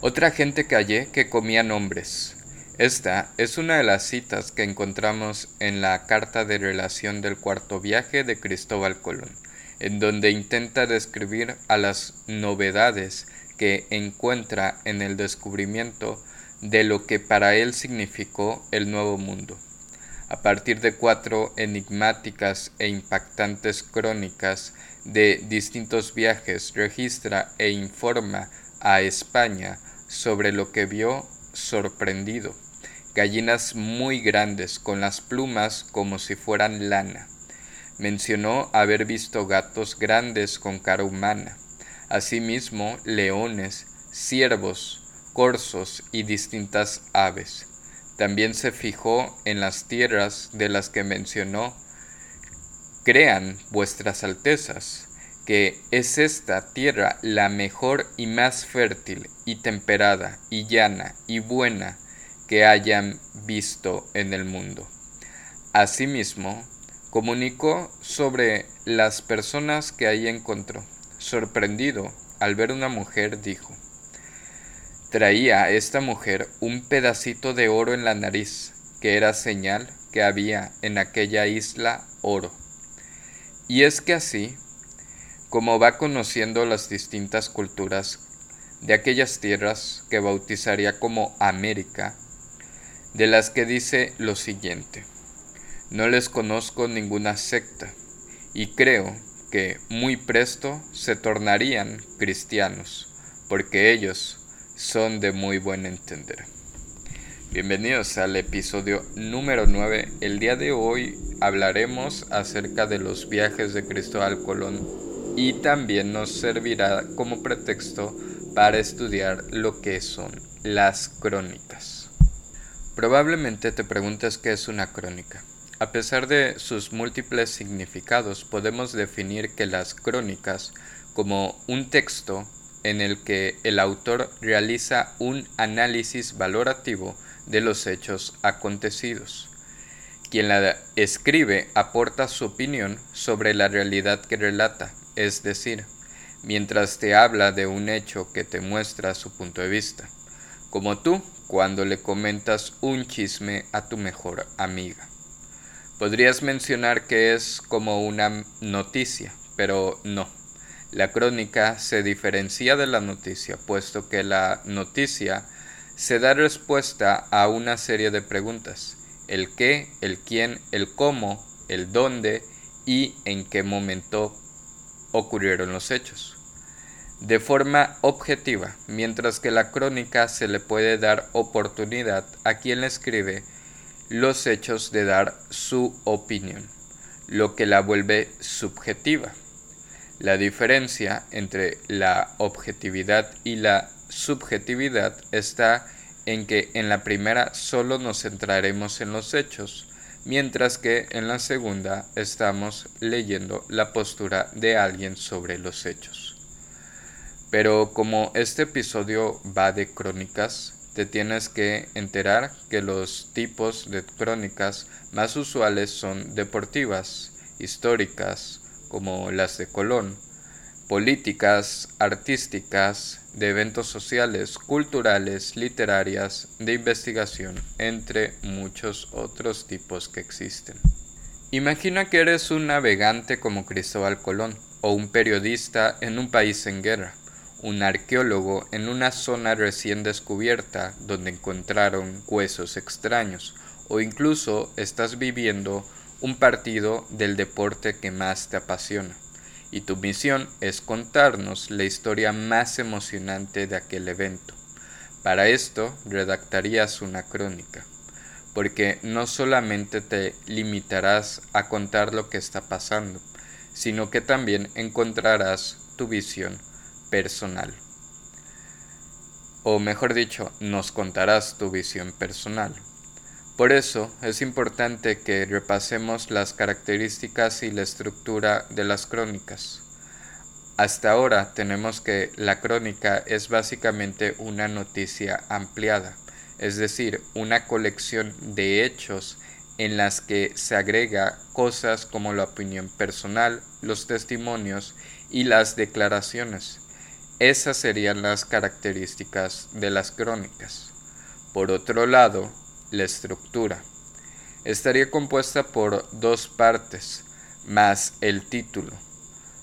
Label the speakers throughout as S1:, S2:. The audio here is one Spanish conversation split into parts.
S1: Otra gente que hallé que comían hombres. Esta es una de las citas que encontramos en la carta de relación del cuarto viaje de Cristóbal Colón, en donde intenta describir a las novedades que encuentra en el descubrimiento de lo que para él significó el nuevo mundo. A partir de cuatro enigmáticas e impactantes crónicas de distintos viajes, registra e informa a España sobre lo que vio sorprendido. Gallinas muy grandes con las plumas como si fueran lana. Mencionó haber visto gatos grandes con cara humana. Asimismo, leones, ciervos, corzos y distintas aves. También se fijó en las tierras de las que mencionó. Crean vuestras altezas, que es esta tierra la mejor y más fértil y temperada y llana y buena que hayan visto en el mundo. Asimismo, comunicó sobre las personas que ahí encontró. Sorprendido al ver una mujer, dijo, traía esta mujer un pedacito de oro en la nariz, que era señal que había en aquella isla oro. Y es que así como va conociendo las distintas culturas de aquellas tierras que bautizaría como América, de las que dice lo siguiente, no les conozco ninguna secta y creo que muy presto se tornarían cristianos, porque ellos son de muy buen entender. Bienvenidos al episodio número 9. El día de hoy hablaremos acerca de los viajes de Cristóbal Colón y también nos servirá como pretexto para estudiar lo que son las crónicas. Probablemente te preguntes qué es una crónica. A pesar de sus múltiples significados, podemos definir que las crónicas como un texto en el que el autor realiza un análisis valorativo de los hechos acontecidos. Quien la escribe aporta su opinión sobre la realidad que relata, es decir, mientras te habla de un hecho que te muestra su punto de vista, como tú cuando le comentas un chisme a tu mejor amiga. Podrías mencionar que es como una noticia, pero no. La crónica se diferencia de la noticia, puesto que la noticia se da respuesta a una serie de preguntas, el qué, el quién, el cómo, el dónde y en qué momento ocurrieron los hechos. De forma objetiva, mientras que la crónica se le puede dar oportunidad a quien le escribe los hechos de dar su opinión, lo que la vuelve subjetiva. La diferencia entre la objetividad y la subjetividad está en que en la primera solo nos centraremos en los hechos, mientras que en la segunda estamos leyendo la postura de alguien sobre los hechos. Pero como este episodio va de crónicas, te tienes que enterar que los tipos de crónicas más usuales son deportivas, históricas, como las de Colón, políticas, artísticas, de eventos sociales, culturales, literarias, de investigación, entre muchos otros tipos que existen. Imagina que eres un navegante como Cristóbal Colón, o un periodista en un país en guerra, un arqueólogo en una zona recién descubierta donde encontraron huesos extraños, o incluso estás viviendo un partido del deporte que más te apasiona y tu misión es contarnos la historia más emocionante de aquel evento. Para esto redactarías una crónica, porque no solamente te limitarás a contar lo que está pasando, sino que también encontrarás tu visión personal. O mejor dicho, nos contarás tu visión personal. Por eso es importante que repasemos las características y la estructura de las crónicas. Hasta ahora tenemos que la crónica es básicamente una noticia ampliada, es decir, una colección de hechos en las que se agrega cosas como la opinión personal, los testimonios y las declaraciones. esas serían las características de las crónicas. Por otro lado, la estructura estaría compuesta por dos partes, más el título,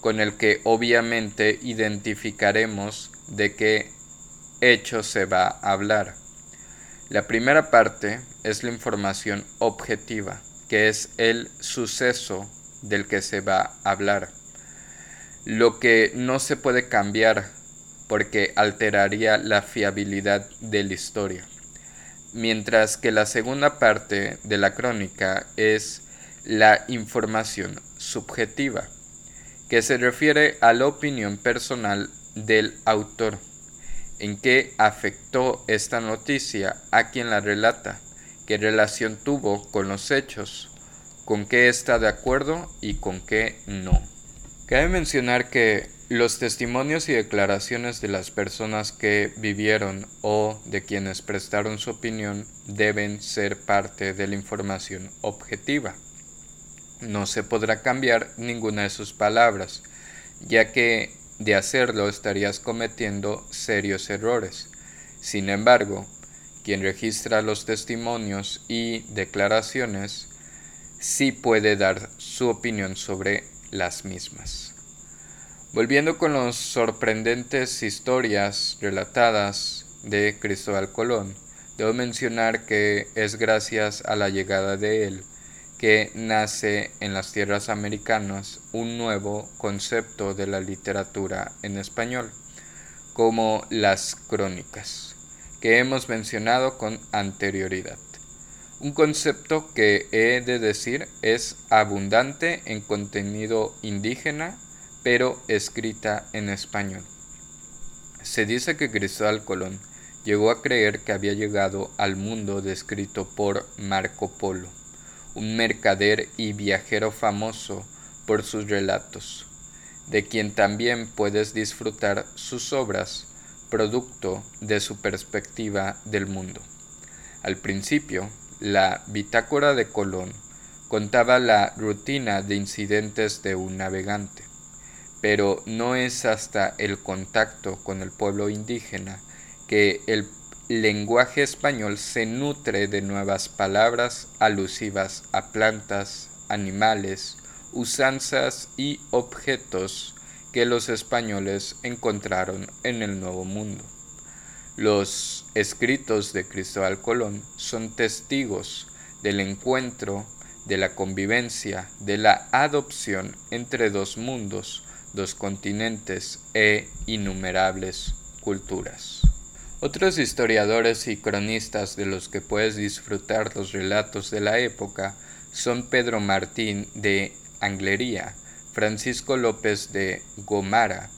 S1: con el que obviamente identificaremos de qué hecho se va a hablar. La primera parte es la información objetiva, que es el suceso del que se va a hablar. Lo que no se puede cambiar porque alteraría la fiabilidad de la historia. Mientras que la segunda parte de la crónica es la información subjetiva, que se refiere a la opinión personal del autor, en qué afectó esta noticia a quien la relata, qué relación tuvo con los hechos, con qué está de acuerdo y con qué no. Cabe mencionar que los testimonios y declaraciones de las personas que vivieron o de quienes prestaron su opinión deben ser parte de la información objetiva. No se podrá cambiar ninguna de sus palabras, ya que de hacerlo estarías cometiendo serios errores. Sin embargo, quien registra los testimonios y declaraciones sí puede dar su opinión sobre las mismas. Volviendo con las sorprendentes historias relatadas de Cristóbal Colón, debo mencionar que es gracias a la llegada de él que nace en las tierras americanas un nuevo concepto de la literatura en español, como las crónicas, que hemos mencionado con anterioridad. Un concepto que he de decir es abundante en contenido indígena pero escrita en español. Se dice que Cristóbal Colón llegó a creer que había llegado al mundo descrito por Marco Polo, un mercader y viajero famoso por sus relatos, de quien también puedes disfrutar sus obras, producto de su perspectiva del mundo. Al principio, la bitácora de Colón contaba la rutina de incidentes de un navegante pero no es hasta el contacto con el pueblo indígena que el lenguaje español se nutre de nuevas palabras alusivas a plantas, animales, usanzas y objetos que los españoles encontraron en el Nuevo Mundo. Los escritos de Cristóbal Colón son testigos del encuentro, de la convivencia, de la adopción entre dos mundos, dos continentes e innumerables culturas. Otros historiadores y cronistas de los que puedes disfrutar los relatos de la época son Pedro Martín de Anglería, Francisco López de Gomara,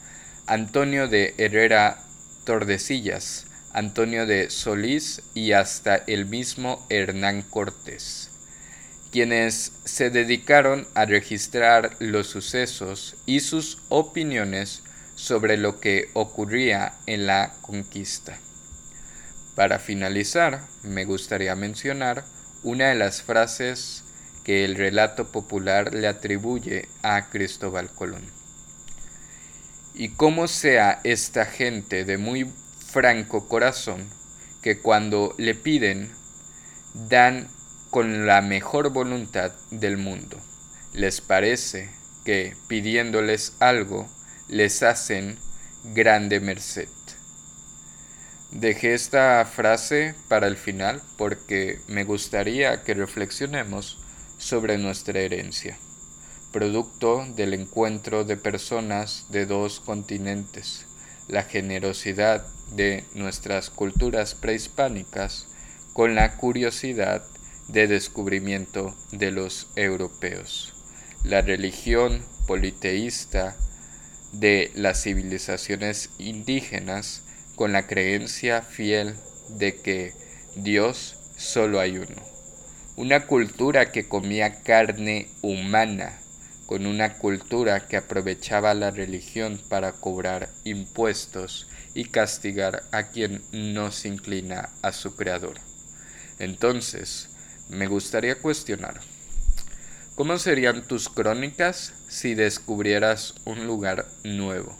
S1: Antonio de Herrera Tordesillas, Antonio de Solís y hasta el mismo Hernán Cortés quienes se dedicaron a registrar los sucesos y sus opiniones sobre lo que ocurría en la conquista. Para finalizar, me gustaría mencionar una de las frases que el relato popular le atribuye a Cristóbal Colón. Y cómo sea esta gente de muy franco corazón que cuando le piden dan con la mejor voluntad del mundo. Les parece que pidiéndoles algo les hacen grande merced. Dejé esta frase para el final porque me gustaría que reflexionemos sobre nuestra herencia, producto del encuentro de personas de dos continentes, la generosidad de nuestras culturas prehispánicas con la curiosidad de descubrimiento de los europeos. La religión politeísta de las civilizaciones indígenas con la creencia fiel de que Dios solo hay uno. Una cultura que comía carne humana con una cultura que aprovechaba la religión para cobrar impuestos y castigar a quien no se inclina a su creador. Entonces, me gustaría cuestionar, ¿cómo serían tus crónicas si descubrieras un lugar nuevo?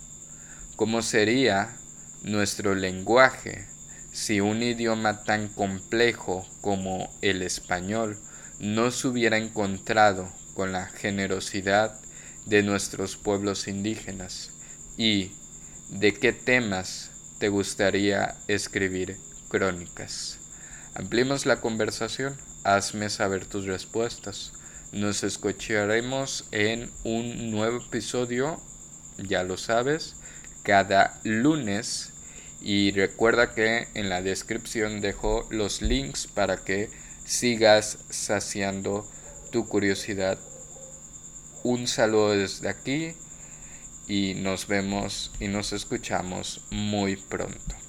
S1: ¿Cómo sería nuestro lenguaje si un idioma tan complejo como el español no se hubiera encontrado con la generosidad de nuestros pueblos indígenas? ¿Y de qué temas te gustaría escribir crónicas? Ampliemos la conversación, hazme saber tus respuestas. Nos escucharemos en un nuevo episodio, ya lo sabes, cada lunes. Y recuerda que en la descripción dejo los links para que sigas saciando tu curiosidad. Un saludo desde aquí y nos vemos y nos escuchamos muy pronto.